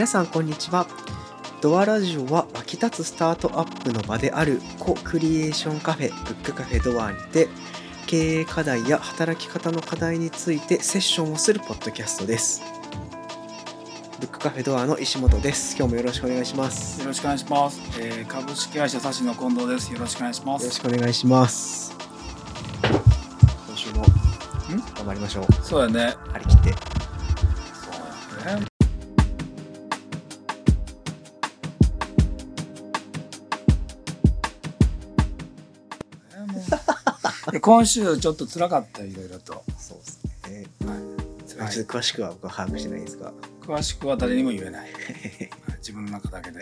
皆さんこんにちはドアラジオは湧き立つスタートアップの場であるコクリエーションカフェブックカフェドアにて経営課題や働き方の課題についてセッションをするポッドキャストですブックカフェドアの石本です今日もよろしくお願いしますよろしくお願いします。えー、株式会社サシの近藤です。よろしくお願いしまよろしす。くお願いします今週も頑張りましょうそうやね。張り切って今週ちょっと辛かったいろいろと、そうですね。辛い。ちょっと詳しくは僕は把握してないですが。詳しくは誰にも言えない。自分の中だけで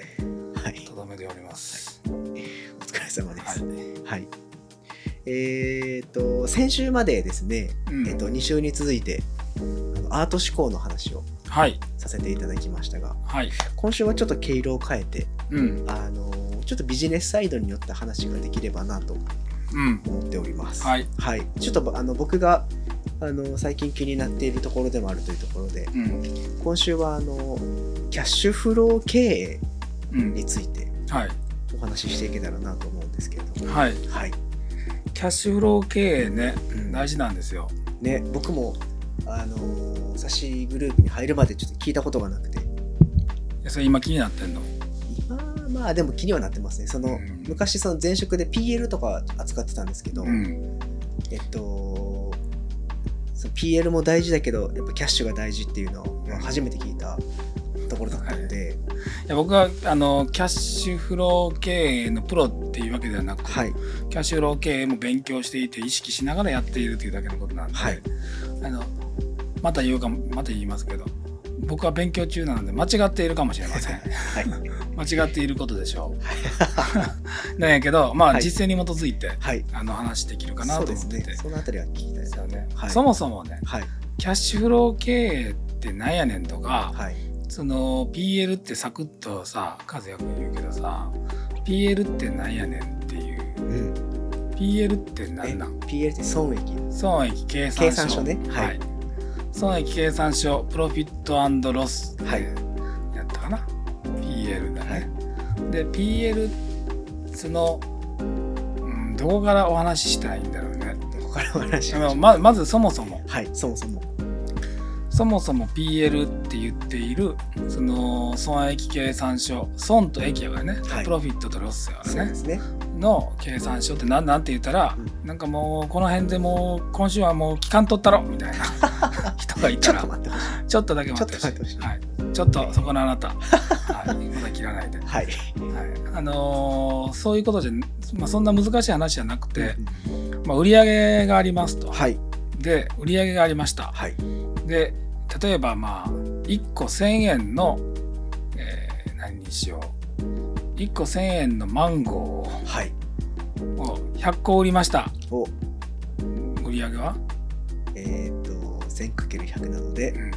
はい。とどめております、お疲れ様ではい。すはい、えっ、と先週までですね、うん。えっと2週に続いてあのアート思考の話をはい。させていただきましたがはい。今週はちょっと毛色を変えてうん。あのちょっとビジネスサイドによって話ができればなとうん思っております。はい。はい、ちょっとあの僕があの最近気になっているところでもあるというところでうん。今週はあのキャッシュフロー経営うん。についてはい。お話ししていけたらなと思うんですけれど。もはい。はい、キャッシュフロー経営ねうん。大事なんですよ。ね僕もあのサシグループに入るまでちょっと聞いたことがなくて。それ今気になってんの？今まあでも気にはなってますね。その、うん。昔その前職で PL とか扱ってたんですけど、うん。えっとその PL も大事だけどやっぱキャッシュが大事っていうのは初めて聞いたところだったので、い。や僕はあのキャッシュフロー経営のプロっていうわけではなくて、はい。キャッシュフロー経営も勉強していて意識しながらやっているというだけのことなんで、はい。あのまた言うかもまた言いますけど僕は勉強中なので間違っているかもしれません。はい。間違っていることでしょう。なんやけどまあ、はい。実践に基づいてはい。あの話できるかなと思って。てね。そのあたりは聞きたいですよね。はい。そもそもねはい。キャッシュフロー経営ってなんやねんとか、はい。その PL ってサクッとさ和也君言うけどさ PL ってなんやねんっていう。うん。PL ってえ何なん？PL って損益？損益計算書。ね。は、はいい損益計算書プロフィットロスはい。やったかな？PL だね、で PL その、うん、どこからお話ししたらいいんだろうね。どこからお話しまままずそもそも。はいそもそも。そもそも PL って言っているその損益計算書損と益やからね、はい。プロフィットとロスやからね。ね。の計算書って何なんて言ったら、うなんかもうこの辺でもう今週はもう期間取ったろみたいな 人がいちょったらと待ってほしい。ちょっとだけ待ってほしい。はい、ちょっとそこのあなた、はい、まだ切らないで、はい。はい。あのーそういうことじゃ、まあ、そんな難しい話じゃなくて、うんまあ、売り上げがありますと、はい。で売り上げがありました。はい。で例えばまあ1個1000円の、えー何にしよう。1個1000円のマンゴはい。ーを100個売りました。お。売り上げは、えっ、と 1000×100 なのでうん、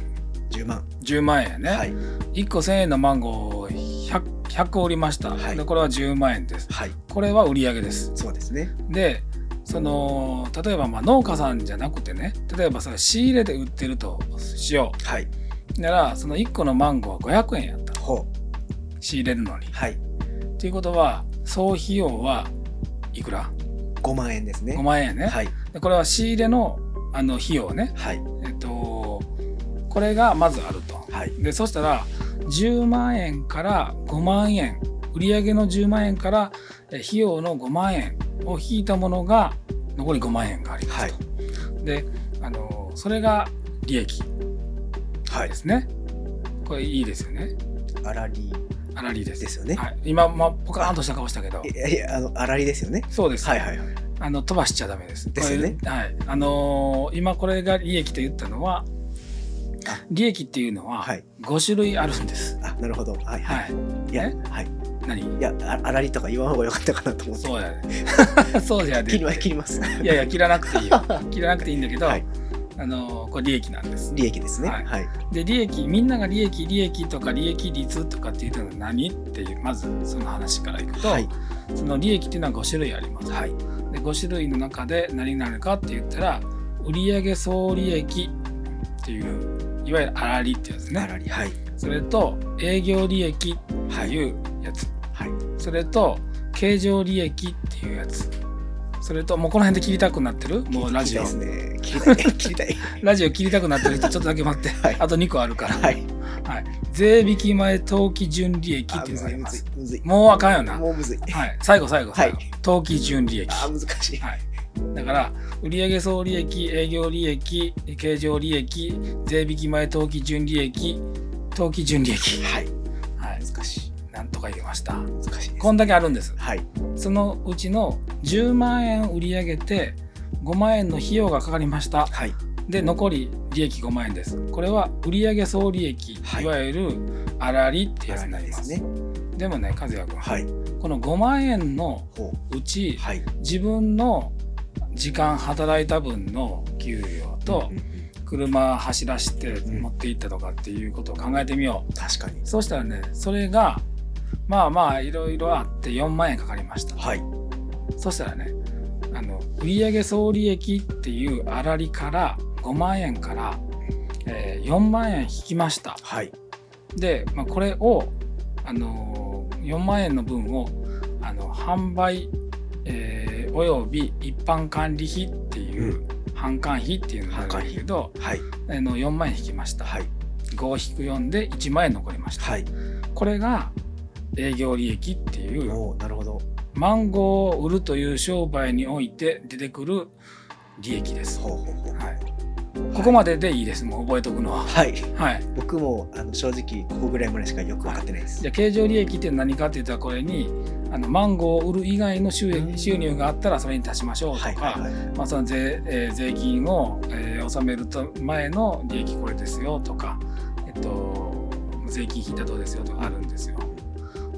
10万。10万円ね、はい。1個1000円のマンゴー 100, 100個売りました、はい。でこれは10万円です。はい。これは売り上げです。そうですね。でその例えばまあ農家さんじゃなくてね例えばさ仕入れで売ってるとしよはい。うならその1個のマンゴーは500円やった。ほ仕入れるのに。う。はい。ということは総費用はいくら？5万円ですね。5万円やね、はい。でこれは仕入れのあの費用ね。はい。えっとこれがまずあるとはい。でそしたら10万円から5万円売上の10万円からえ費用の5万円を引いたものが残り5万円がありますと。であのそれが利益はいで。すね。これいいですよね。粗利粗利です。ですよね。はい、今、まあ、ポカーンとした顔したけどいやいや、あの、粗利ですよね。そうです、はいはいはい。あの飛ばしちゃダメです。ですよねはい。あのー今これが利益と言ったのはあ利益っていうのははい5種類あるんです。あ、なるほど。はいは。はいい。いや、ねはい。何？いや、あ粗利とか言わん方がよかったかなと思って。そうやね。そうじゃね。切ります、切ります。いやいや、切らなくていいよ。切らなくていいんだけど、はい。あのこれ利益なんです。利益ですね。ははいい。で、利益、みんなが利益、利益とか利益率とかって言ったのは何っていう、まずその話からいくと、はい。その利益っていうのは5種類あります。はい。で5種類の中で何になるかって言ったら、売上総利益っていういわゆる粗利ってやつね。粗利はい。それと営業利益っていうやつ、はい。それと経常利益っていうやつ。それともうこの辺で切りたくなってる？もうラジオ切りたいですね。切りたい。切りたい。ラジオ切りたくなってる人ちょっとだけ待って、はい。あと2個あるから、はい。はい。税引き前当期純利益っていうのがありますずい。むずい。もうあかんよな。もうむずい。はい、最後最後、はい。最後当期純利益。あ難しい。はい、だから売上総利益営業利益経常利益税引き前当期純利益当期純利益。はい。はい。難しい。なんとか言えました。難しいこんだけあるんです。はい。そのうちの10万円売り上げて5万円の費用がかかりました。はい。で残り利益5万円です。これは売上総利益、はい。い、わゆる粗利ってやつになります。ですね。でもね和也君、はい。この5万円のほうちうはい。自分の時間働いた分の給与と車走らしてうん。持って行ったとかっていうことを考えてみよう、確かに。そうしたらねそれがまあまあいろいろあって4万円かかりました。はい。そしたらねあの売上総利益っていう粗利から5万円から、えー4万円引きました。はい。で、まあ、これを、あのー4万円の分をあの販売、えーおよび一般管理費っていう、販管費っていうのがあるんだけどはい。あの4万円引きました、はい。5引く4で1万円残りました、はい。これが営業利益っていうなるほど。マンゴーを売るという商売において出てくる利益です。ほうほうほう。はい、ここまででいいです。もう覚えとくのは。はい。はい。僕もあの正直ここぐらいまでしかよく分かってないです。じゃあ経常利益って何かって言ったらこれにあのマンゴーを売る以外の収入があったらそれに足しましょうとか、まあ、その税,、えー税金を、えー納めると前の利益これですよとか、えっと、税金引いたらどうですよとかあるんですよ。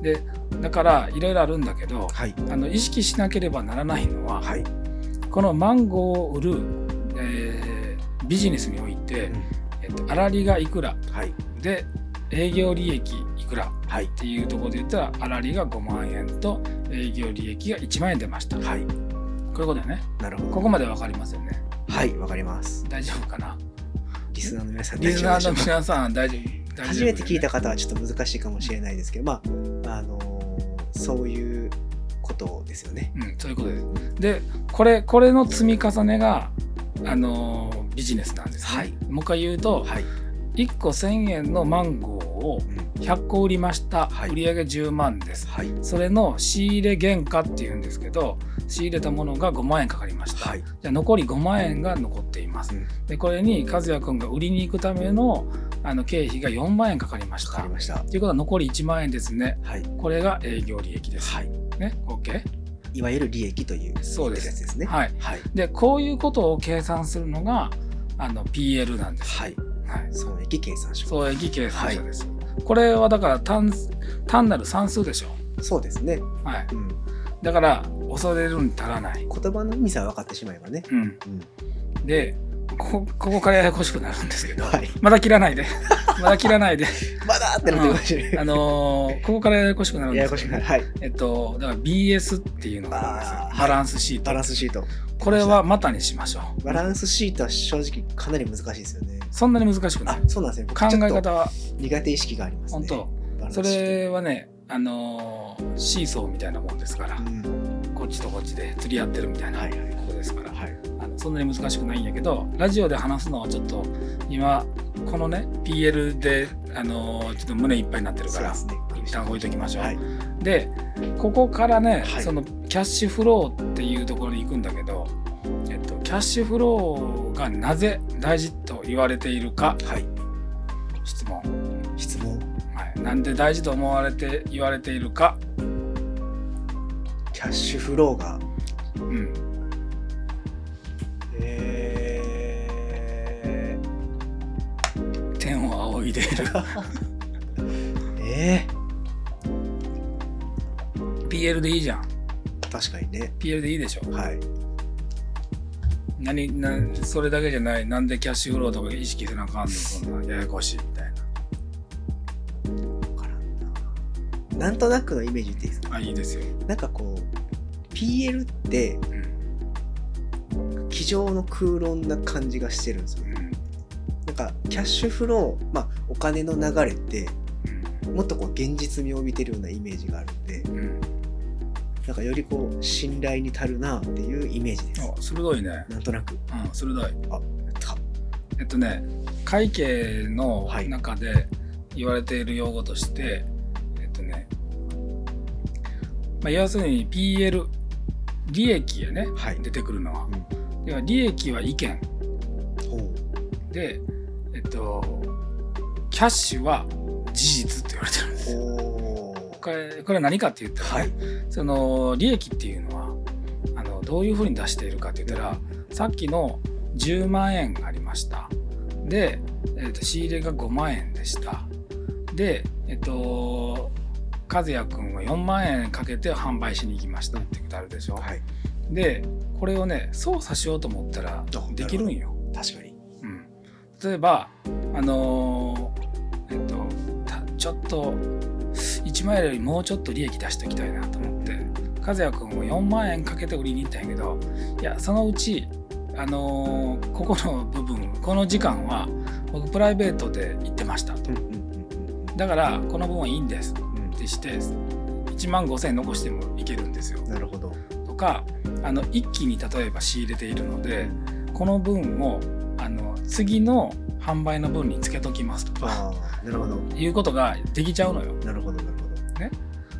でだからいろいろあるんだけどはい。あの意識しなければならないのは、はい。このマンゴーを売る、えービジネスにおいて、えっと、粗利がいくらはい。で営業利益いくらはい。っていうところで言ったら粗利が5万円と営業利益が1万円出ました、はい。こういうことだよね。なるほど。ここまで分かりますよね。はいわかります。大丈夫かな？リスナーの皆さんリスナーの皆さん大丈夫大丈夫初めて聞いた方はちょっと難しいかもしれないですけどまああのーそういうことですよね。うん、そういうことです。でこれこれの積み重ねがあのービジネスなんですね、はい。もう一回言うと、はい1個1000円のマンゴーをうん100個売りました、はい。売上10万です。はい。それの仕入れ原価っていうんですけど仕入れたものが5万円かかりました、はい。じゃあ残り5万円が残っています。うん。でこれに和也君が売りに行くためのあの経費が4万円かかりました。ということは残り1万円ですね。はい。これが営業利益です、はい。ね？OK いわゆる利益というそうです。やつですね。はい。はい。でこういうことを計算するのがあの PL なんです、はい。はい、損益計算書。損益計算書です、これはだから単単なる算数でしょ、そうですね。はい、うん。だから恐れるに足らない、言葉の意味さえ分かってしまえばね。うん、うん。でこここからややこしくなるんですけど、はい。まだ切らないで。まだ切らないで。まだってなってましたねあのーここからややこしくなるんやですけどやこしくないはい。えっとだから BS っていうのがあるんですバランスシート、バランスシート。これはまたにしましょう。バランスシートは正直かなり難しいですよね。そんなに難しくない。あそうなんですね。僕考え方は。苦手意識がありますね。本当。それはねあのーシーソーみたいなもんですから、トうん。こっちとこっちで釣り合ってるみたいなはいはい。ことですから、はい。あのそんなに難しくないんやけどラジオで話すのはちょっと今このね PL で、あのーちょっと胸いっぱいになってるからね。一旦置いときましょう、はい。でここからね、はい。そのキャッシュフローっていうところに行くんだけど、えっと、キャッシュフローがなぜ大事と言われているかはい。質問、質問。はい、なんで大事と思われて言われているか、キャッシュフローがうん、え天を仰いでいる。ー、え PL でいいじゃん。ー、確かにね。PL でいいでしょ。はい。何なそれだけじゃない。なんでキャッシュフローとか意識せなあかんのそんなややこしいみたいな。な。んとなくのイメージでいいですか？なあいいですよ、なんかこう PL ってうん机上の空論な感じがしてるんですよ。うんなんかキャッシュフロー、まあ、お金の流れってもっとこう現実味を帯びてるようなイメージがあるんでうんうんなんかよりこう信頼に足るなっていうイメージです。あ鋭いね、なんとなく。うん、鋭い。た。えっとね会計のはい。中で言われている用語として、えっとね、まあ、要するに PL 利益やねはい。出てくるのは。うんでは利益は意見。でえっとキャッシュは事実って言われてるんです。これこれは何かって言ったら、はい。その利益っていうのはあのどういうふうに出しているかって言ったらさっきの10万円がありました。で、えっと仕入れが5万円でした。でえっと和也君は4万円かけて販売しに行きましたってことあるでしょ、はいでこれをね操作しようと思ったらできるんよ、確かに。うん、例えばあのーえっとたちょっと1万円よりもうちょっと利益出しておきたいなと思って和也君も4万円かけて売りに行ったんやけどいやそのうちあのーここの部分この時間は僕プライベートで行ってましたと。うんうんうんだからこの分はいいんですうんってして1万5,000円残してもいけるんですよ。うんなるほどとかあの一気に例えば仕入れているのでこの分をあの次の販売の分につけときますとかなるほど。いうことができちゃうのよ。なるほどなるほ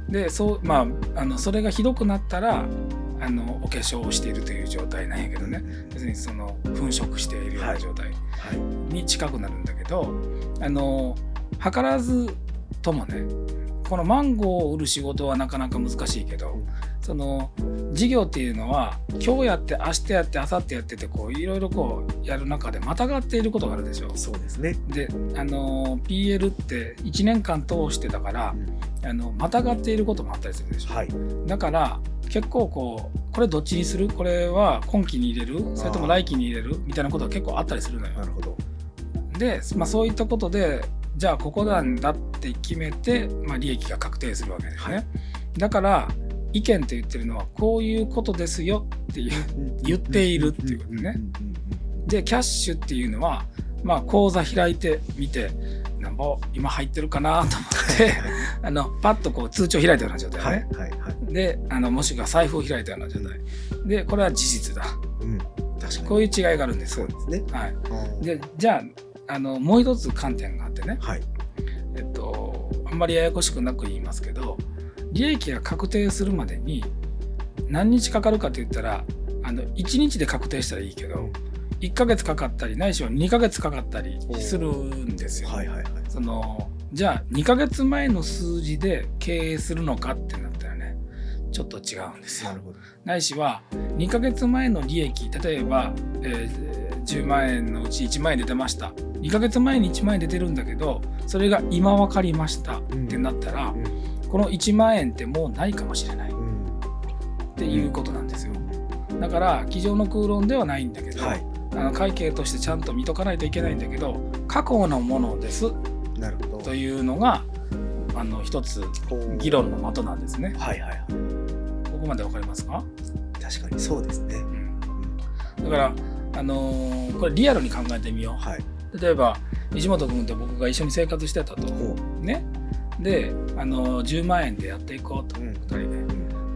ど。でそうまああのそれがひどくなったらあのお化粧をしているという状態なんやけどね。別にその粉飾しているような状態はい。に近くなるんだけど、あの図らずともねこのマンゴーを売る仕事はなかなか難しいけど、うん。その事業っていうのは今日やって明日やって明後日やっててこういろいろこうやる中でまたがっていることがあるでしょ。そうですね。であの PL って1年間通してたからあのまたがっていることもあったりするでしょ。はい。だから結構こうこれどっちにする？これは今期に入れる？それとも来期に入れる？みたいなことが結構あったりするのよ。なるほど。で、まあ、そういったことでじゃあここなんだって決めて、まあ、利益が確定するわけですね。はい。だから意見って言ってるのはこういうことですよって。言っているっていうことね。でキャッシュっていうのは、まあ、口座開いてみてなんぼ今入ってるかなと思って あのパッとこう通帳開いたような状態はいね。はいはい。であのもしくは財布を開いたような状態。でこれは事実だ。うん。確かに。こういう違いがあるんですそうですね。はい、でじゃああのもう一つ観点があってね、はい。えっと、あんまりややこしくなく言いますけど利益が確定するまでに何日かかるかって言ったらあの1日で確定したらいいけど1ヶ月かかったりないしは2ヶ月かかったりするんですよ。はいはいはい。そのじゃあ2ヶ月前の数字で経営するのかってなったらねちょっと違うんですよ。な。るほど。ないしは2ヶ月前の利益例えば、えー10万円のうち1万円出てました2ヶ月前に1万円出てるんだけどそれが今分かりましたってなったら、うん。この1万円ってもうないかもしれないっうん。ていうことなんですよ。だから机上の空論ではないんだけど、はい。あの会計としてちゃんと見とかないといけないんだけど過去のものですなるほど。というのがあの一つ議論の的なんですね。はいはいはい。ここまで分かりますか、確かにそうですね。うん。うん。だから、あのーこれリアルに考えてみよはい。う例えば石本君と僕が一緒に生活してたとほねで、あのー10万円でやっていこうとう。うん。2人でう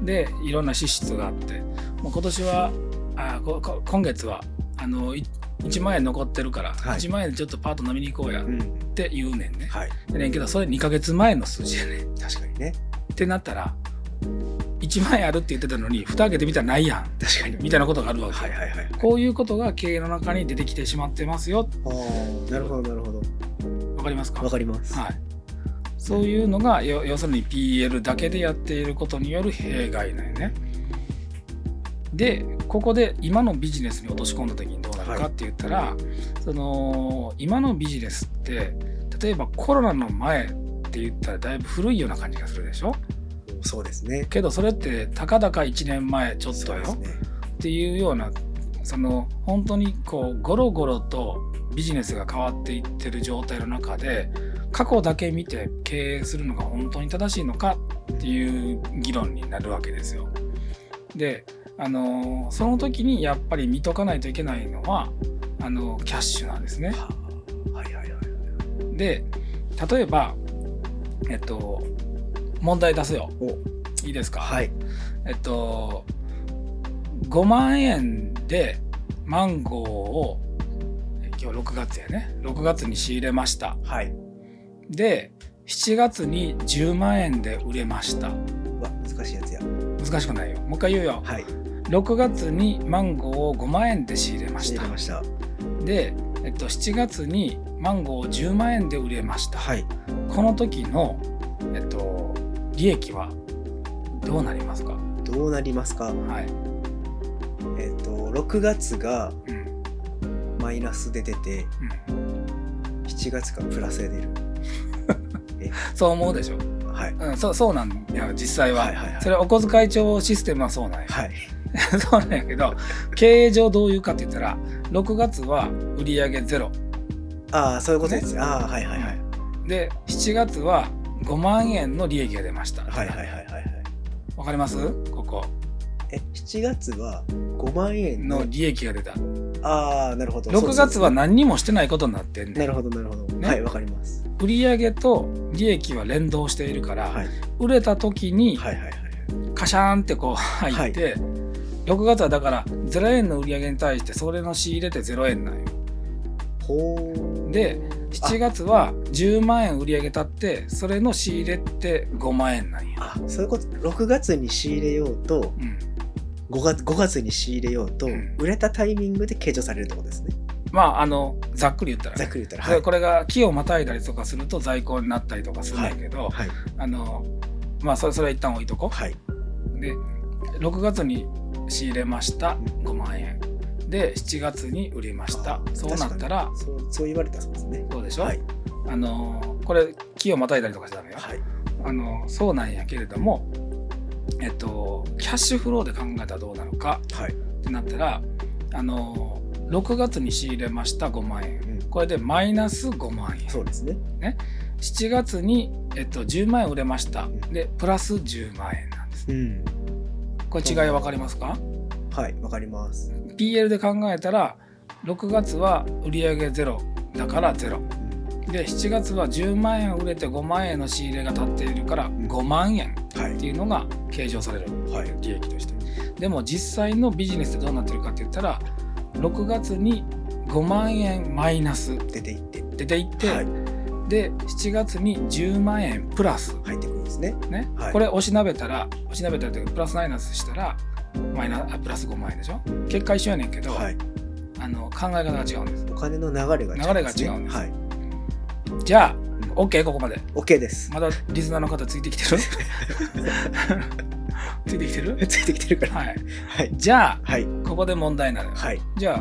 んでいろんな支出があってもう今年はあここ今月はあのい1万円残ってるから、はい1万円でちょっとパート飲みに行こうやっうん。て言うねんね。はい。でねんけどそれ2ヶ月前の数字やねん。確かにね。ってなったら1万円あるって言ってたのに蓋開けてみたらないやん確かに。みたいなことがあるわけ、はいはいはい。こういうことが経営の中に出てきてしまってますよああ、なるほどなるほど。わかりますか？わかります。はい、そういうのがよ要するに PL だけでやっていることによる弊害なんよね。でここで今のビジネスに落とし込んだ時にどうなるかって言ったら、その今のビジネスって例えばコロナの前って言ったらだいぶ古いような感じがするでしょ？そうですね。けどそれってたかだか1年前ちょっとよね。っていうようなその本当にこうゴロゴロとビジネスが変わっていってる状態の中で過去だけ見て経営するのが本当に正しいのかっていう議論になるわけですよ。であのその時にやっぱり見とかないといけないのはあのキャッシュなんですね。はあはいはいはい。で例えばえっと問題出すよ。お。いいですか？はい。えっと5万円でマンゴーをえ今日6月やね。6月に仕入れました。はい。で7月に10万円で売れました。うわ難しいやつや。難しくないよ。もう一回言うよ。はい。6月にマンゴーを5万円で仕入れました。仕入れました。で、えっと、7月にマンゴーを10万円で売れました。はい。この時の、えっと、利益はどうなりますか？どうなりますか？はい、えっ、と6月がうん。マイナスで出てうん、7月がプラスで出る。そう思うでしょ、はい。うん、そうそうなんや実際は,、はいはいはい。それはお小遣い帳システムはそうなんや、はい。そうなんやけど経営上どういうかって言ったら6月は売上ゼロ。ああそういうことです。ね。ああはいはいはい。で7月は5万円の利益が出ました。はいはいはいはいはい。わかります？ここ。え7月は5万円のの利益が出た。ああなるほど。6月はな何にもしてないことになってんねなんるほどなるほど、ね。はいわかります。売上と利益は連動しているから、はい。売れた時にはいはいはいカシャーンってこう入って、6月はだから0円の売上に対してそれの仕入れて0円なんよ。ほうで7月は10万円売り上げたってそれの仕入れって5万円なんや、あそういうこと。6月に仕入れようとうん、5月 ,5 月に仕入れようと、うん。売れたタイミングで計上されるってことですね。まああのざっくり言ったら。ね、ざっくり言ったらはい。これが木をまたいだりとかすると在庫になったりとかするんだけど、はい。あのまあそれそれは一旦置いとこ。はい、うで6月に仕入れました。5万円で7月に売りました。そうなったらそうそう言われたらそうですね。そうでしょ、はい。あのこれ木をまたいだりとかしてたのよ、はい。あのそうなんやけれどもえっとキャッシュフローで考えたらどうなのかはい、ってなったらあの6月に仕入れました5万円。うん、これでマイナス5万円。そうですね。7月に、えっと、10万円売れました。ん。でプラス10万円なんです。うん。これ違い分かりますか？はいわかります。PL で考えたら6月は売上ゼロだからゼロ。うん。で7月は10万円売れて5万円の仕入れが立っているから5万円はい。っていうのが計上されるはい。利益として。でも実際のビジネスってどうなってるかって言ったら6月に5万円マイナス出ていって。出ていって、はい。で7月に10万円プラス入ってくるんですね。ね、はい。これ押しなべたら押しなべたらというかプラスマイナスしたらマイナあプラス5万円でしょ？結果一緒やねんけど、はい。あの考え方が違うんです。お金の流れが流れが違うんです。はい。じゃあ OK ここまで。OK です。まだリスナーの方ついてきてる？ついてきてる？ついてきてるから。はい。はい。じゃあはい。ここで問題なのよはい。じゃあ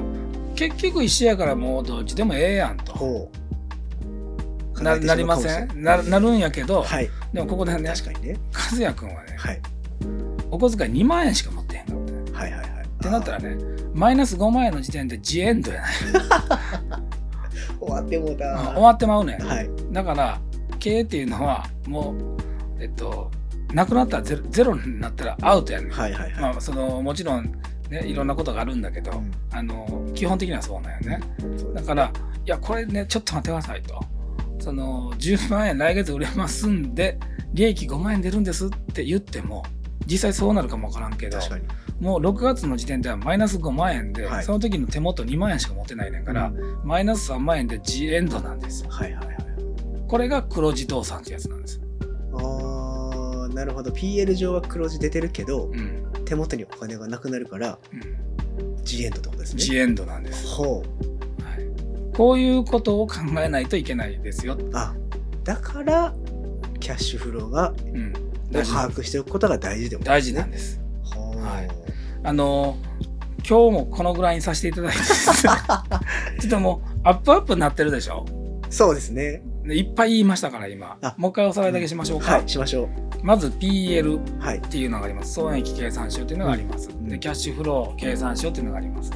結局一緒やからもうどっちでもええやんと。ほう。ななりません？ななるんやけど、はい。でもここでね確かにね。和也君はね、はいお小遣い2万円しか持ってへんかった。ねはいはいはい。ってなったらねマイナス5万円の時点でジエンドやない、終わってもうた。うん終わってまうねん、はい。だから経営っていうのはもうえっとなくなったらゼロゼロになったらアウトやねん、はいはいはい。まあそのもちろんねいろんなことがあるんだけど、うん。あの基本的にはそうなんよね。だからいやこれねちょっと待ってくださいと。その10万円来月売れますんで利益5万円出るんですって言っても実際そうなるかもわからんけどもう6月の時点ではマイナス5万円で、はい。その時の手元2万円しか持ってないねんから、マイナス3万円で G エンドなんですよ。はいはいはい。これが黒字倒産ってやつなんです、あーなるほど。PL 上は黒字出てるけどうん。手元にお金がなくなるからうん、G エンドってことですね。G エンドなんです、ほう。はい、こういうことを考えないといけないですよ、あだからキャッシュフローがうん、把握しておくことが大事でも大事なんです。はい。あの今日もこのぐらいにさせていただいて ちょっともうアップアップになってるでしょ？そうですね。でいっぱい言いましたから今。あ。もう一回おさらいだけしましょうか、はいしましょまず PL うはい。っていうのがあります。損益計算書っていうのがあります、ん。でキャッシュフロー計算書っていうのがあります。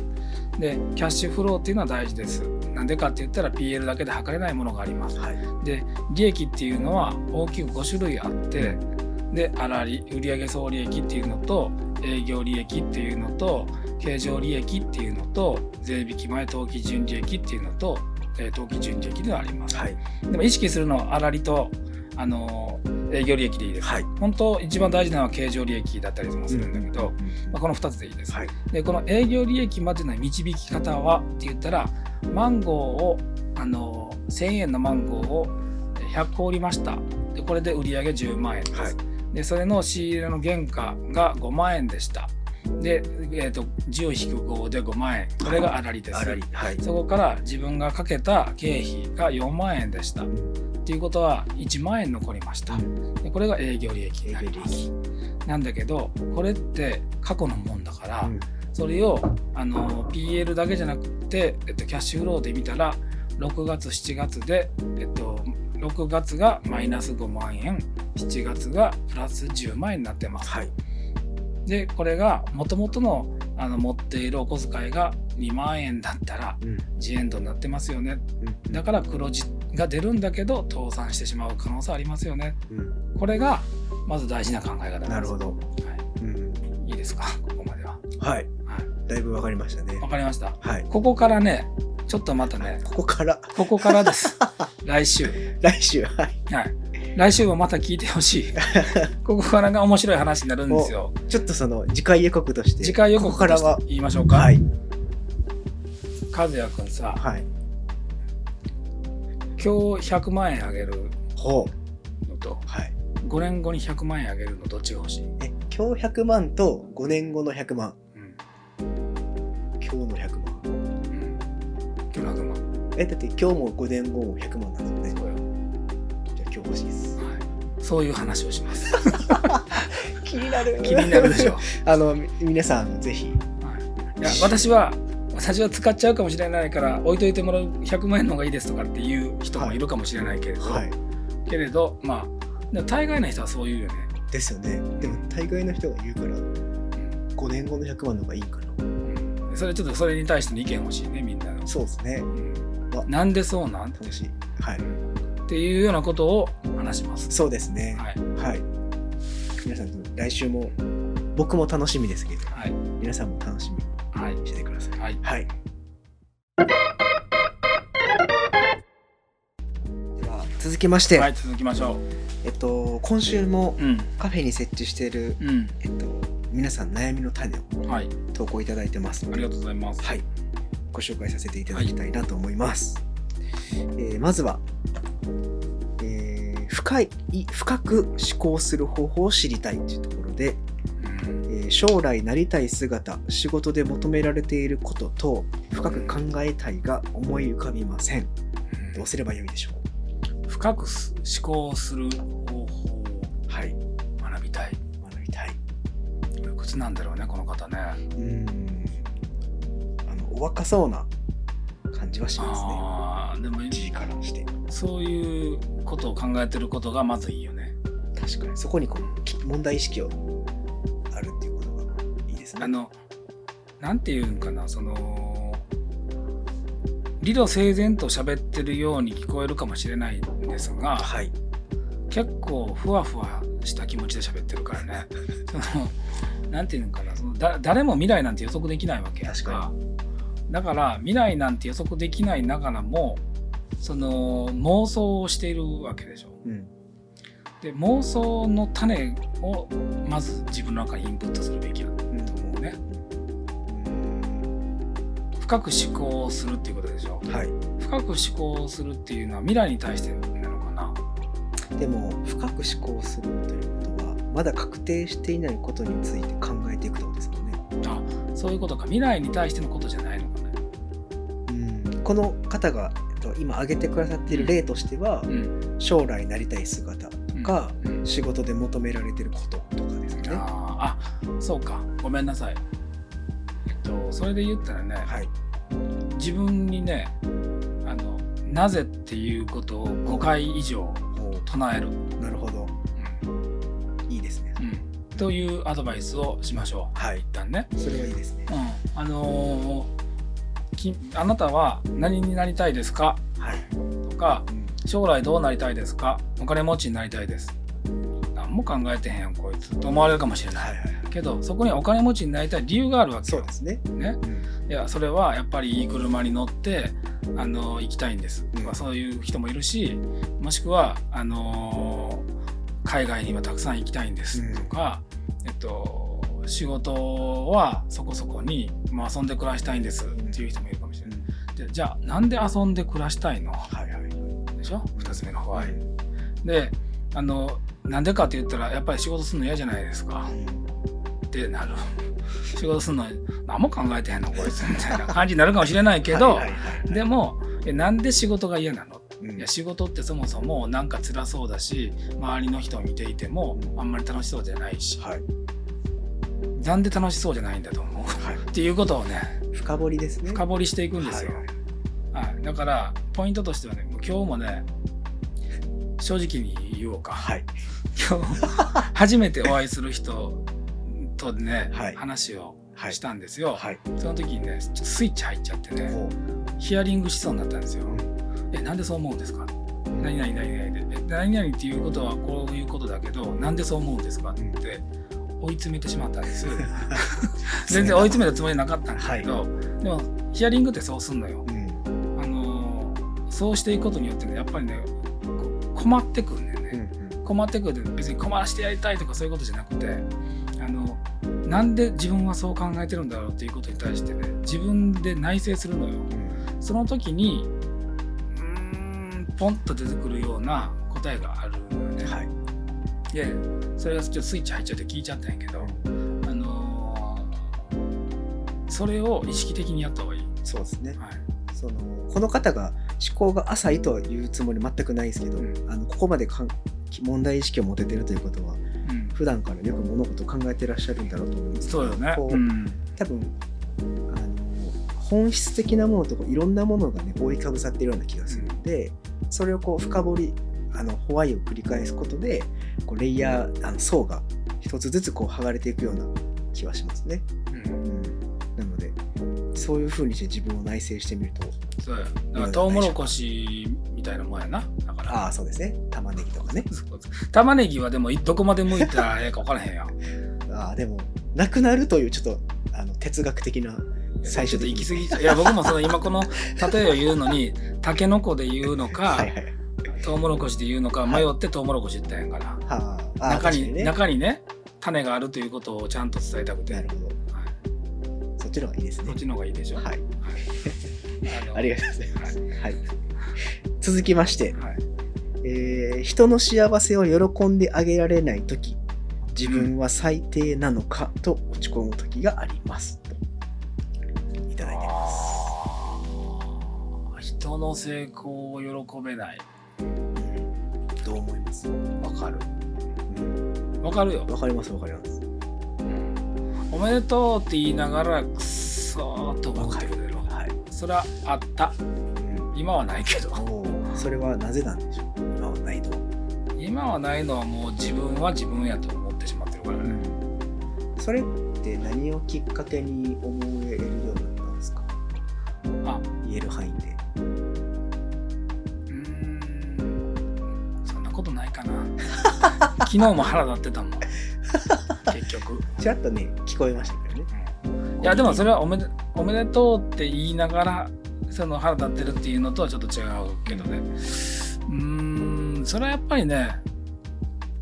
でキャッシュフローっていうのは大事です。なんでかって言ったら PL だけで測れないものがあります。はい。で利益っていうのは大きく5種類あってで粗利売上総利益っていうのと営業利益っていうのと経常利益っていうのと税引き前当期純利益っていうのとえー当期純利益ではあります、はい。でも意識するのは粗利とあの営業利益でいいです、はい。本当一番大事なのは経常利益だったりもするんだけど、まあ、この2つでいいです、はい。でこの営業利益までの導き方はって言ったらマンゴーをあの1000円のマンゴーを100個売りました。でこれで売り上げ10万円です、はいでそれの仕入れの原価が5万円でした。で、えー、と10-5で5万円。これが粗利です、あらり。はい。そこから自分がかけた経費が4万円でした。っていうことは1万円残りました。でこれが営業利益になります。なんだけどこれって過去のもんだから、うん。それをあの PL だけじゃなくて、えっと、キャッシュフローで見たら6月7月で、えっと、6月がマイナス5万円7月がプラス10万円になってます。はい。でこれがもともとのあの持っているお小遣いが2万円だったらうん。ジエンドになってますよね。うん。だから黒字が出るんだけど倒産してしまう可能性ありますよね。うん。これがまず大事な考え方です。なるほど。はうん。い、いいですか？ここまでは。はい。はい、だいぶわかりましたね。わかりました。はい。ここからねちょっとまたねここからここからです。来週。来週はいはい。来週もまた聞いてほしい。ここからが面白い話になるんですよ。ちょっとその次回予告として次回予告ここからは言いましょうか。はい和也くんさ、はい今日100万円あげるほのと、うはい5年後に100万円あげるのどっちが欲しい、え今日100万と5年後の100万うん今日の100万えだって今日も5年後も100万なんですよね。そうよ。じゃあ今日欲しいです。はい。そういう話をします。気になる。気になるでしょ。あのみ皆さんぜひ。はい、いや私は私は使っちゃうかもしれないから置いといてもらう100万円の方がいいですとかっていう人もいるかもしれないけれど、はい。けれどまあでも大概の人はそう言うよね。ですよね。でも大概の人が言うから5年後の100万の方がいいかなうん。それちょっとそれに対しての意見欲しいねみんなの。そうですね。うんわなんでそうなん？楽しいはい。っていうようなことを話します。そうですね。はい。はい。皆さん来週も僕も楽しみですけどはい。皆さんも楽しみはい。にしてください。はい。はい。では続きまして、はい続きましょえっと今週もカフェに設置している、うん。えっと、皆さん悩みの種をはい。投稿いただいてます。のでありがとうございます。はい、ご紹介させていただきたいなと思います。えーまずは、えー深い深く思考する方法を知りたいというところで、うんえー将来なりたい姿仕事で求められていることと深く考えたいが思い浮かびませんどうすればよいでしょ深くす思考する方法をうはい学びたい。学びたいいくつなんだろうねこの方ね。うーん若そうな感じはしますね。でも字からして。そういうことを考えてることがまずいいよね。確かに。そこにこうき問題意識をあるっていうことがいいですね。あのなんていうんかなその理路整然と喋ってるように聞こえるかもしれないんですがはい。結構ふわふわした気持ちで喋ってるからね。そのなんていうんかなそのだ誰も未来なんて予測できないわけ確かだから未来なんて予測できないながらもその妄想をしているわけでしょ。うんで妄想の種をまず自分の中にインプットするべきだとうん思うね。深く思考するっていうことでしょ。はい深く思考するっていうのは未来に対してなのかな。でも深く思考するということはまだ確定していないことについて考えていくってことですもんねあそういうことか未来に対してのことじゃないのこの方がえっと今挙げてくださっている例としては、うん。将来なりたい姿とか、うん。仕事で求められていることとかですね。あそうか。ごめんなさい。えっとそれで言ったらね、はい。自分にねあのなぜっていうことを5回以上ほ唱える、うなるほど。いいですね。うん。というアドバイスをしましょう。はい。一旦ね。それはいいですね。うん、あのーきあなたは何になりたいですか？はい、とかうん将来どうなりたいですか？お金持ちになりたいです。あ何も考えてへんやんこいつ。と思われるかもしれない、はいはいはい。けどそこにはお金持ちになりたい理由があるわけよ。そうで。すね。ね、いやそれはやっぱりいい車に乗ってあの行きたいんです。とか、うんそういう人もいるしもしくはあの海外にはたくさん行きたいんです。とか、えっと、仕事はそこそこに、まあ、遊んで暮らしたいんですっていう人もいるかもしれない。でじゃあなんで遊んで暮らしたいの？はいはい。でしょ2つ目の不安、はい。であのなんでかって言ったらやっぱり仕事するの嫌じゃないですか。ってなる。仕事するの何も考えてへんのこいつみたいな感じになるかもしれないけど、でもえなんで仕事が嫌なの？うん。いや仕事ってそもそもなんか辛そうだし周りの人を見ていてもあんまり楽しそうじゃないし。はいなんで楽しそうじゃないんだと思う。はい。っていうことをね深掘りですね。深掘りしていくんですよ、はいはい。だからポイントとしてはねもう今日もね正直に言おうか、はい。今日初めてお会いする人とね、はい。話をはいしたんですよ、はい。その時にねちょっとスイッチ入っちゃってねおヒアリングしそうになったんですよ。え、なんでそう思うんですか？何々何々で。え何々っていうことはこういうことだけど、なんでそう思うんですか？って言って追い詰めてしまったんです。全然追い詰めたつもりなかったんだけど、でもヒアリングってそうすんのよ。うん。あのーそうしていくことによってね、やっぱりね、困ってくるんだよね。うん困ってくるって別に困らしてやりたいとかそういうことじゃなくてあのなんで自分はそう考えてるんだろうっていうことに対してね自分で内省するのよ。うん。その時にうーんポンと出てくるような答えがあるのよね、はいでそれがちょっとスイッチ入っちゃって聞いちゃったんやけどあのーそれを意識的にやった方がいい、そうですね。はい、そのこの方が思考が浅いというつもり全くないですけど、うん。あのここまでかん問題意識を持ててるということはうん、普段からよく物事を考えてらっしゃるんだろうと思います。そうよね、こううん、多分あの本質的なものとこういろんなものがね覆いかぶさっているような気がするのでそれをこう深掘りあのホワイを繰り返すことでこうレイヤーあの層が一つずつこう剥がれていくような気はしますね。うん。うん、なのでそういうふうにして自分を内省してみるとそうや。だからトウモロコシみたいなもんやな。だから。ああそうですね。玉ねぎとかね。玉ねぎはでもどこまで向いたらええか分からへんやん。ああでもなくなるというちょっとあの哲学的な最ちょっと終的に行き過ぎ。いや僕もその今この例えを言うのにタケノコで言うのか、はいはいトウモロコシで言うのか迷ってトウモロコシ言ったんやから、はあ。ああ中にね。中にね種があるということをちゃんと伝えたくて、はいなるほど。そっちの方がいいですね。そっちの方がいいでしょ、はい。はい。のありがとうございます。はい。続きまして、はい。えー人の幸せを喜んであげられないとき、自分は最低なのかと落ち込むときがあります。と。いただいてます。人の成功を喜べない。うんどう思います？わかる。うん。わかるよ、わかります、わかります。おめでとうって言いながらくそーっと思ってくれる。はい。それはあった。うん。今はないけど。おー。それはなぜなんでしょう？今はないと。今はないのはもう自分は自分やと思ってしまってるからね、それって何をきっかけに思えるようになったんですか？あ。言える範囲で。昨日も腹立ってたもん。結局。ちらっとね、聞こえましたけどね。いやでもそれはおめでおめでとうって言いながらその腹立ってるっていうのとはちょっと違うけどね。うーんそれはやっぱりね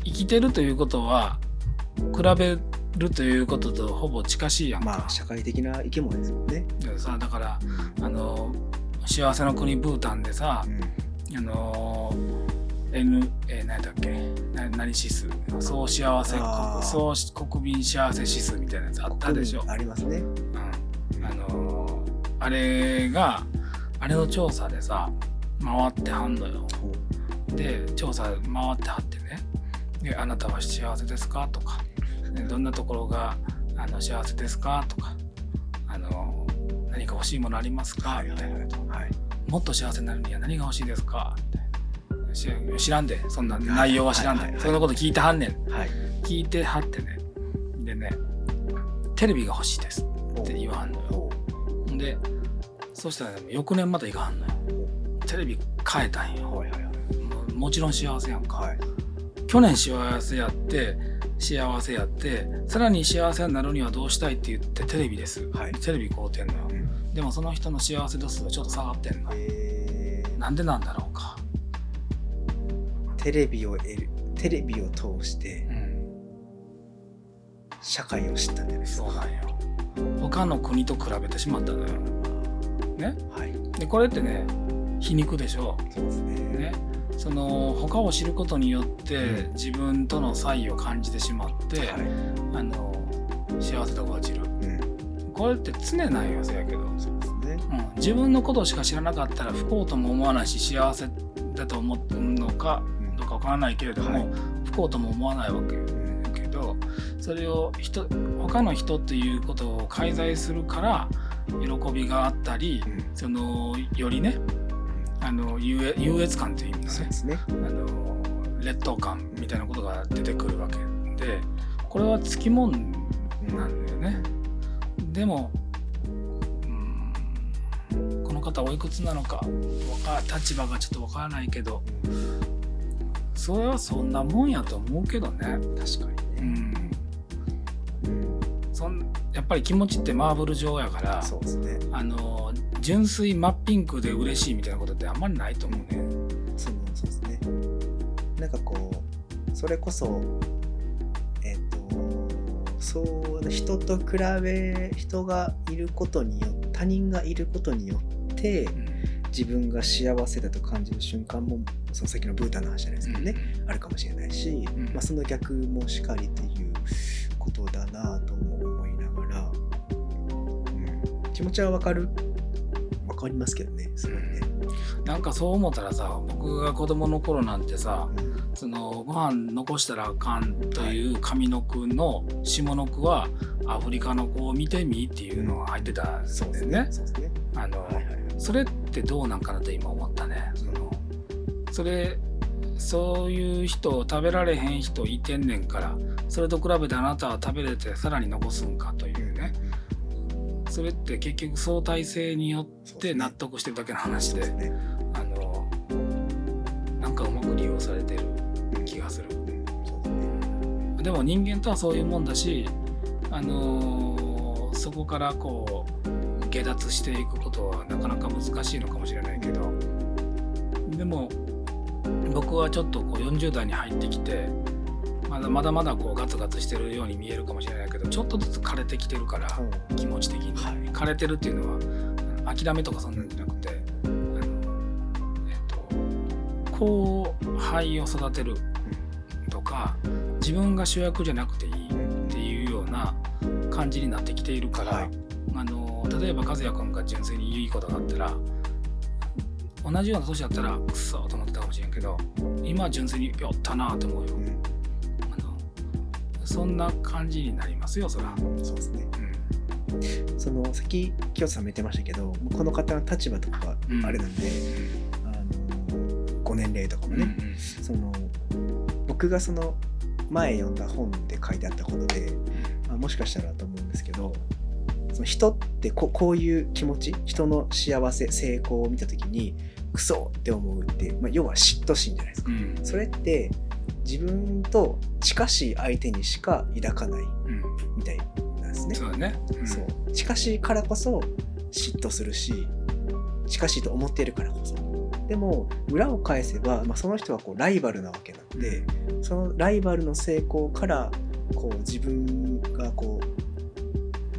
生きてるということは比べるということとほぼ近しいやんか、まあ、社会的な生き物ですもんね。でさだからあの幸せの国ブータンでさうん。あの N えー、何だっけ？な何指数総幸せ総国民幸せ指数みたいなやつあったでしょ、ありますね。うん、あのあれがあれの調査でさ回ってはんのよで調査回ってはってねで「あなたは幸せですか?」とか「でどんなところがあの幸せですか?」とかあの「何か欲しいものありますか?」みたいなはい。もっと幸せになるには何が欲しいですか?」みたいな知知らんで。そんな内容は知らんで、はいはいはい。そんなこと聞いてはんねん。はい。聞いてはってね。でね「テレビが欲しいです」って言わはんのよ。でそしたら、ね、翌年また行かはんのよ。テレビ変えたんよ。はいはいはい。ももちろん幸せやんか。はい。去年幸せやって幸せやってさらに幸せになるにはどうしたいって言ってテレビです、はい。テレビ買うてんのよ。うん。でもその人の幸せ度数はちょっと下がってんのえー。なんでなんだろうか、テレビを得るテレビを通してうん、社会を知ったんじゃないですか。そうなんよ。他の国と比べてしまったのよ。ね？はい。でこれってね皮肉でしょ。そうですね。ね？その他を知ることによってうん。自分との差異を感じてしまって、はい。あの幸せ度が落ちる。うん。これって常なんよせやけど、そうですね。うん、自分のことしか知らなかったら不幸とも思わないし幸せだと思うのかうんどうかわからないけれども、はい。不幸とも思わないわけようんけどそれを人他の人っていうことを介在するから喜びがあったりうん。そのよりねあの優越優越感という意味ですね。あの劣等感みたいなことが出てくるわけでこれはつきもんなんだよね。でもうんこの方おいくつなのか立場がちょっとわからないけどそれはそんなもんやと思うけどね。確かうにね。ん、そんやっぱり気持ちってマーブル状やからそうですね。あの純粋真っピンクで嬉しいみたいなことってあんまりないと思うね。そのそうですね。なんかこうそれこそえっ、とそう人と比べ人がいることによって他人がいることによって自分が幸せだと感じる瞬間もその先のブータンの話じゃないですけどね、あるかもしれないし、ん。まあ、その逆もしかりっていうことだなとも思いながら、うん、気持ちはわかる？わかりますけどねすごいね、なんかそう思ったらさ僕が子供の頃なんてさうん。そのご飯残したらあかんという上の句の下の句はアフリカの子を見てみっていうのが入ってたんそうですね。それってどうなんかなと今思ったね。そのそれそういう人食べられへん人いてんねんからそれと比べてあなたは食べれてさらに残すんかというねそれって結局相対性によって納得してるだけの話でね。あのなんかうまく利用されてる気がする。でも人間とはそういうもんだし、あのーそこからこう下脱していくことはなかなか難しいのかもしれないけどでも僕はちょっとこう40代に入ってきてまだまだまだこうガツガツしてるように見えるかもしれないけどちょっとずつ枯れてきてるから気持ち的に、はい。枯れてるっていうのは諦めとかそんなんじゃなくてあの、えっと、後輩を育てるとか自分が主役じゃなくていいっていうような感じになってきているから、はい例えば和也君が純粋にいいことがあったら同じような年だったらくっそーと思ってたかもしれんけど今は純粋にやったなと思うよ、うん。あのそんな感じになりますよそら、うんそうですね。うん。その先清田さんも言ってましたけど、この方の立場とかうん。あれなんで、あのご年齢とかもうんね、その僕がその前読んだ本で書いてあったことで、あもしかしたらと思うんですけどその人ってここういう気持ち人の幸せ成功を見た時にクソって思うって、まあ、要は嫉妬心じゃないですか。うん。それって自分と近しい相手にしか抱かないうん。みたいなんですね、そうだね、うん。そう。近しいからこそ嫉妬するし近しいと思っているからこそ。でも裏を返せば、まあ、その人はこうライバルなわけなんで、そのライバルの成功からこう自分がこう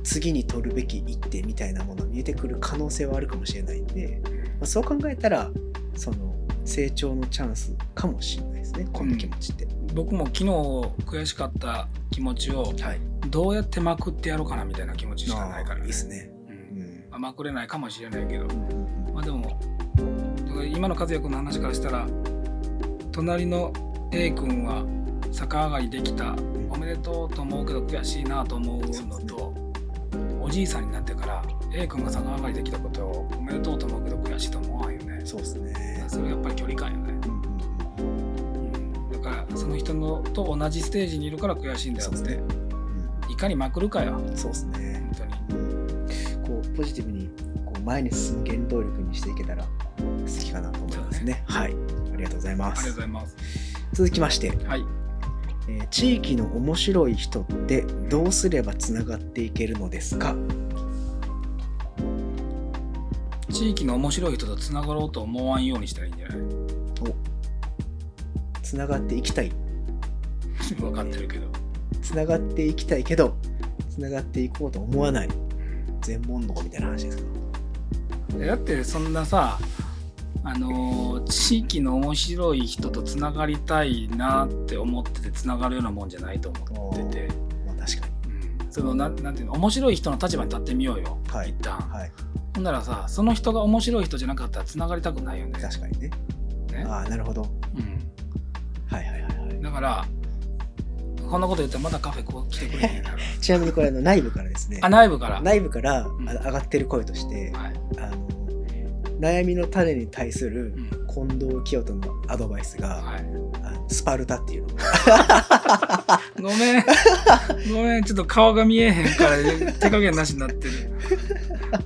次に取るべき一手みたいなものが見えてくる可能性はあるかもしれないんで、まあ、そう考えたらその成長のチャンスかもしれないですねこの気持ちって。僕も昨日悔しかった気持ちをはい、どうやってまくってやろうかなみたいな気持ちしかないから、いいですね。ううん。んまあ、まくれないかもしれないけど。うんうんうん。まあでも今の和也君の話からしたら隣の A 君は逆上がりできた。おめでとうと思うけど悔しいなと思うのと、おじいさんになってから A 君が逆上がりできたことをおめでとうと思うけど悔しいと思わんよね。そうですね。それはやっぱり距離感よね、うんだからその人のと同じステージにいるから悔しいんだよって、そうですね。いかにまくるかよ。うんそうですね。本当に。うん。こうポジティブにこう前に進む原動力にしていけたら素敵かなと思いますね。はい。ありがとうございます。ありがとうご。ざいます。続きまして、はいえー地域の面白い人ってどうすればつながっていけるのですか？地域の面白い人とつながろうと思わんようにしたらいいんじゃない？つながっていきたい。分かってるけど。つながっていきたいけどつながっていこうと思わない。全問答みたいな話ですかだってそんなさあのー地域の面白い人とつながりたいなって思っててつながるようなもんじゃないと思ってて、まあ確かうん、そのなんなんていうの面白い人の立場に立ってみようよ、はい。一旦。にはい。ほんならさその人が面白い人じゃなかったらつながりたくないよね。確かにね。ね、ああなるほど。うん、はいはいはいはい。だからこんなこと言ったらまだカフェこう来てくれへん ちなみにこれあの内部からですね。あ内部から、内部から上がってる声として、はい。あの悩みの種に対するうん。近藤清人のアドバイスが、はい、スパルタっていうの。ごめん。ごめん。ちょっと顔が見えへんから手加減なしになってる。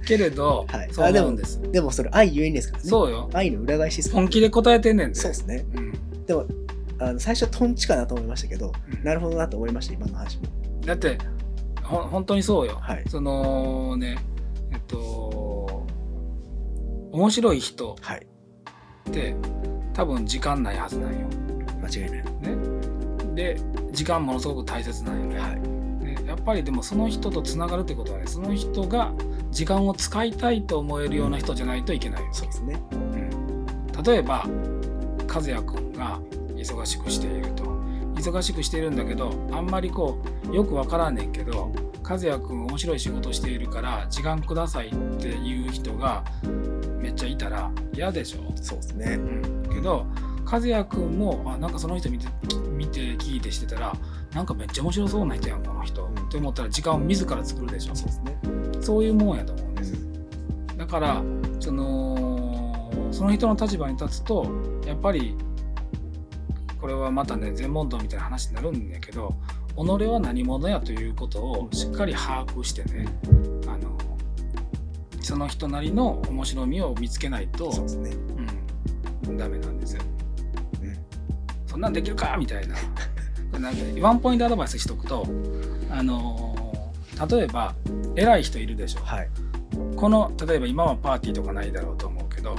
けれど、はい。そう思うんです。でもそれ愛ゆえにですからね。そうよ。愛の裏返しです。から本気で答えてんねんで。そうですね。うん。でもあの最初トンチかなと思いましたけどうん。なるほどなと思いました今の話も。だってほ本当にそうよ、はい。そのねえっと面白い人はい。って多分時間ないはずなんよ、間違いない。ね、で時間ものすごく大切なんよね,、はい。ね。やっぱりでもその人とつながるってことはねその人が時間を使いたいと思えるような人じゃないといけないよ、そうですね。うん。例えば和也君が忙しくしていると。忙しくしているんだけどあんまりこうよくわからんねんけど和也君面白い仕事しているから時間くださいっていう人がめっちゃいたら嫌でしょ、そうですね。うん、けど和也君もあなんかその人見て見て聞いてしてたらなんかめっちゃ面白そうな人やんこの人、うん。って思ったら時間を自ら作るでしょ？そうですね。そういうもんやと思うんです。うだからそのその人の立場に立つとやっぱりこれはまたね全問答みたいな話になるんだけど己は何者やということをしっかり把握してねあのその人なりの面白みを見つけないとそうですねうん、ダメなんですよ。うんそんなんできるかみたいな。なんかワンポイントアドバイスしとくと、あのー例えば偉い人いるでしょ。はいこの例えば今はパーティーとかないだろうと思うけど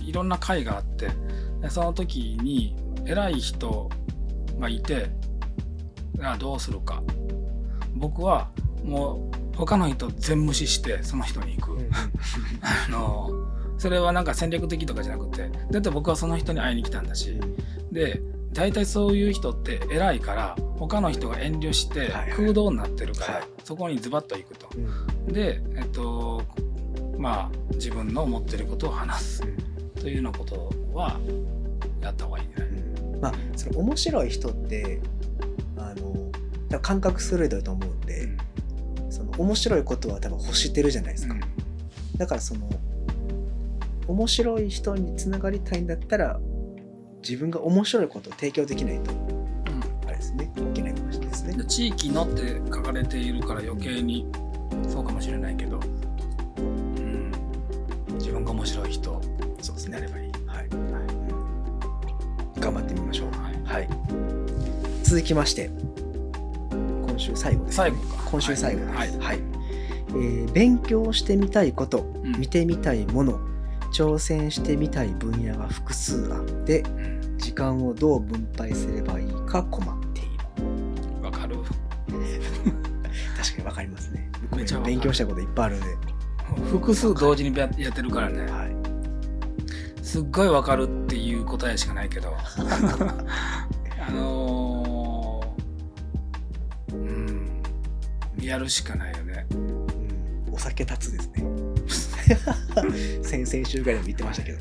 いろんな会があってでその時に偉い人がいてあどうするか僕はもう他の人全無視してその人に行く、うんうん。あのそれはなんか戦略的とかじゃなくてだって僕はその人に会いに来たんだし。で大体そういう人って偉いから他の人が遠慮して空洞になってるから、はい。そこにズバッと行くと。うん。で、えっと、まあ自分の思ってることを話す。というようなことはやった方がいいんじゃない、まあその面白い人ってあの感覚鋭いと思うんで、その面白いことは多分欲してるじゃないですか、だからその面白い人につながりたいんだったら自分が面白いことを提供できないとあれですね。いけないかもしれないですね。で地域のって書かれているから余計にそうかもしれないけど、うん、自分が面白い人そうですね。になればいい。はい、頑張ってみましょう。はい。はい。続きまして今週最後です、最後か。今週最後です。はい。はい。えー勉強してみたいことうん。見てみたいもの挑戦してみたい分野が複数あってうん。時間をどう分配すればいいか困っている。わかる。確かに分かりますね。めちゃ勉強したこといっぱいあるんで、複数同時にややってるからね。はい、すっごいわかるっていう答えしかないけど。あのやるしかないよね。うん、お酒立つですね。先々週ぐらいでも言ってましたけど。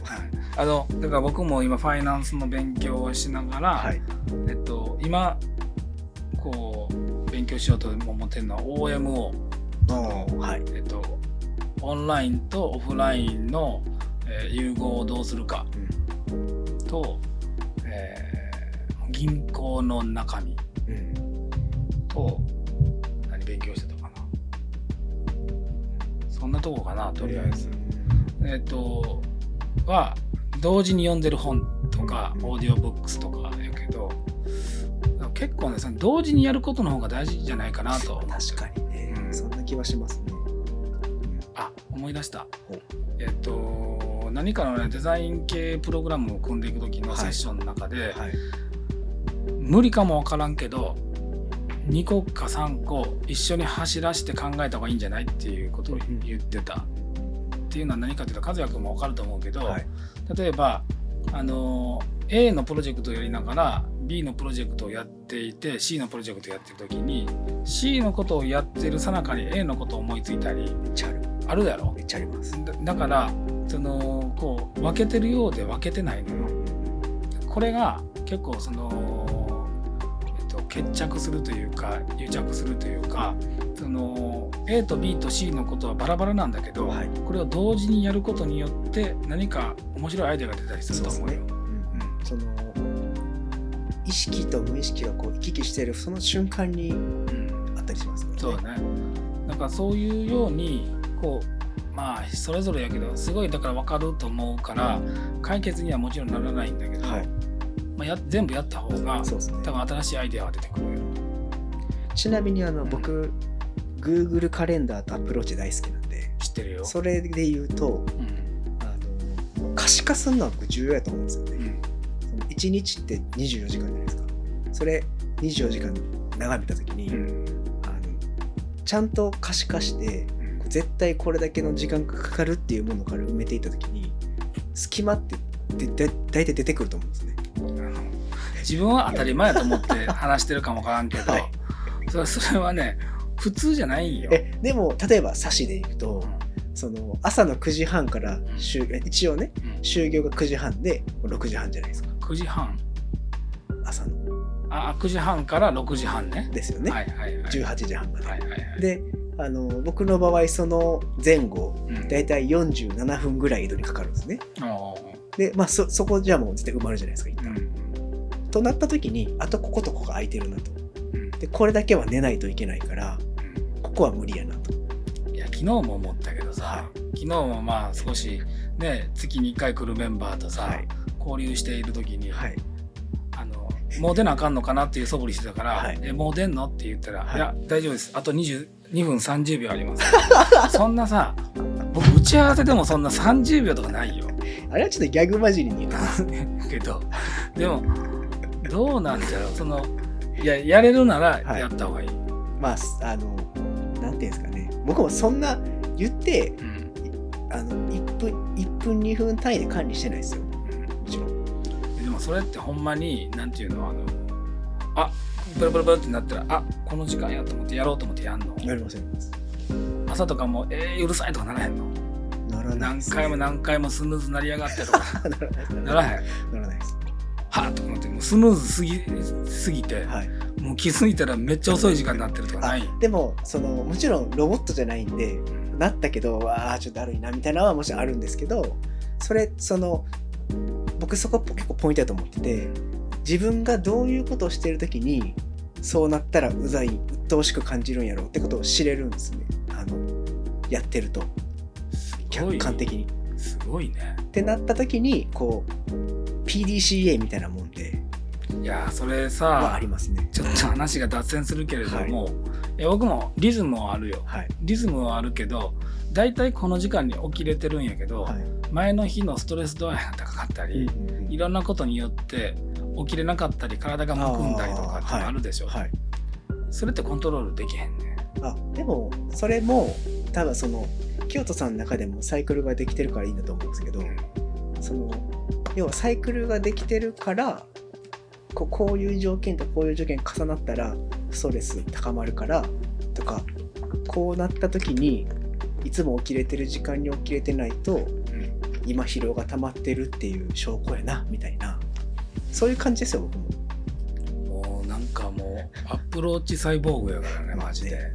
あのだから僕も今ファイナンスの勉強をしながら、はい。えっと、今こう勉強しようと思ってるのは OMO はい。えっと、オンラインとオフラインの、えー融合をどうするかと、えー銀行の中身うん。とんなとこかなとりあえず。えっ、とは同時に読んでる本とかうんオーディオブックスとかやけど結構ねその同時にやることの方が大事じゃないかなと。確かにね、うん。そんな気はしますね。あ思い出した。えっと何かのねデザイン系プログラムを組んでいく時のセッションの中で、はい。無理かもわからんけど2個か3個一緒に走らせて考えた方がいいんじゃないっていうことを言ってた。っていうのは何かというと和也君も分かると思うけど、はい。例えばあの A のプロジェクトをやりながら B のプロジェクトをやっていて C のプロジェクトをやってる時に C のことをやってるさなかに A のことを思いついたりめっちゃある。あるやろ？めっちゃあります。だだからそのこう分けてるようで分けてないのよ。これが結構その、えっと、決着するというか癒着するというかその A と B と C のことはバラバラなんだけど、はいこれを同時にやることによって何か面白いアイデアが出たりすると思うよ。うんその意識と無意識がこう行き来しているその瞬間にうんあったりしますよね。そうだね。だからそういうようにこうまあそれぞれやけどすごいだから分かると思うから解決にはもちろんならないんだけど、はい。まあ、や全部やった方がそうですね多。分新しいアイデアが出てくるよ。ちなみにあのうん僕、Google カレンダーと Apple Watch 大好きなんで、知ってるよ。それで言うと、うんあの可視化するのは僕重要やと思うんですよね。うんその1日って24時間じゃないですか。それ24時間眺めた時に、うんあのちゃんと可視化してうん絶対これだけの時間がかかるっていうものから埋めていった時に隙間ってでで大体出てくると思うんですね。自分は当たり前やと思って話してるかもわからんけど、はいそれそれはね普通じゃないんよ。えでも例えばサシでいくとその朝の9時半から就え一応ねうん就業が9時半で6時半じゃないですか9時半朝のあ9時半から6時半ね。ですよね、はいはいはい。18時半まで。はいはいはい。であの僕の場合その前後うんだいたい47分ぐらい移動にかかるんですね。でまあそそこじゃもう絶対埋まるじゃないですか一旦。うんとなった時にあとこことここが空いてるなと。うん。でこれだけは寝ないといけないからここは無理やなと。いや昨日も思ったけどさ、は昨日もまあ少しね月に1回来るメンバーとさ、はい。交流している時に、はい。あのもう出なあかんのかなっていう素振りしてたから「はい。えもう出んの?」って言ったら「はい。い、や大丈夫です。あと22分30秒あります」そんなさ僕打ち合わせでもそんな30秒とかないよ。あれはちょっとギャグ混じりに言ってます。けどでもど。うなんだろう。そのいややれるならはい。やった方がいい、まああのなんていうんですかね。僕もそんな言ってうん。あの1分1分2分単位で管理してないですよ。もちろん。でもそれってほんまになんていうのあのあブルブルブルってなったらあこの時間やと思ってやろうと思ってやんの？やりません。朝とかもえー、うるさいとかならへんの？ならないね回も何回もスヌーズ鳴りやがってとか。ならないです。ならへん。ならないです。はっとスヌーズすぎすぎて、はい。もう気づいたらめっちゃ遅い時間になってるとかない、でもそのもちろんロボットじゃないんでなったけどわあちょっとだるいなみたいなのはもちろんあるんですけどそれその僕そこ結構ポイントだと思ってて自分がどういうことをしてる時にそうなったらうざい鬱陶しく感じるんやろうってことを知れるんですね。あのやってると。客い観的に。すごいね。ってなった時にこう PDCA みたいなもいやーそれはさありますね。ちょっと話が脱線するけれども、い、や僕もリズムはあるよ。はい。リズムはあるけど大体この時間に起きれてるんやけど、はい。前の日のストレス度合いが高かったり、いろんなことによって起きれなかったり体がむくんだりとかってのあるでしょ、はい。それってコントロールできへんねあでもそれも多分その清人さんの中でもサイクルができてるからいいんだと思うんですけど、その要はサイクルができてるからこうこういう条件とこういう条件重なったらストレス高まるからとかこうなった時にいつも起きれてる時間に起きれてないと今疲労が溜まってるっていう証拠やなみたいな。そういう感じですよ僕も。もうなんかもうアップローチサイボーグやからねマジで、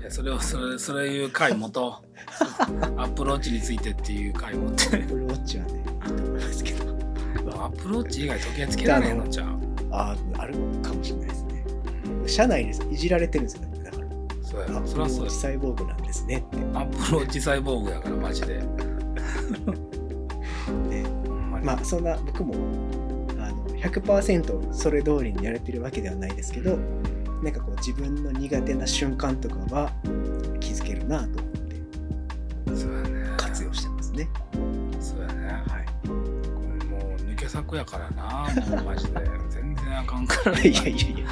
いやそれをそれそれいう回元 アップローチについてっていう回持って。アップルウォッチはねいいと思いますけどアップローチ以外時計つけられへんのちゃうあああるかもしれないですね。社内ですいじられてるんですよね。だから。そうやアップろそりゃそうや。ルウォッチサイボーグなんですね。って。アップローチサイボーグやからマジで。ね。ほんまに。まあそんな僕もあの100 100%それ通りにやれてるわけではないですけどなんかこう自分の苦手な瞬間とかは気づけるなと思ってそうやね。活用してますね。作やからな もうマジで。全然あかんから。いやいやいや。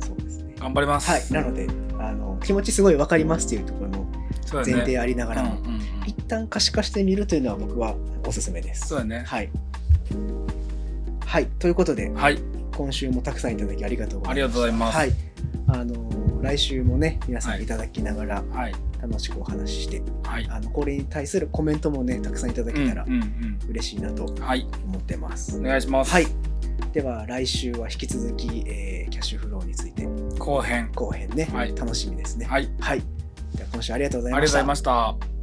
そうですね。頑張ります。はい、なのであの気持ちすごい分かりますっていうところの前提ありながら。も、うんうんうん。一旦可視化してみるというのは僕はおすすめです。そうやね。はい。はい、ということではい。今週もたくさんいただきありがとうございます。ありがとうございます。はい。あの来週もね皆さはいんいただきながらはい楽しくお話しして、はいあのこれに対するコメントもねたくさんいただけたら嬉しいなと思ってます。お願いしますはい。では来週は引き続き、えーキャッシュフローについて後編後編ね、はい楽しみですね。はいはい。では今週ありがとうございありがとうございました。ました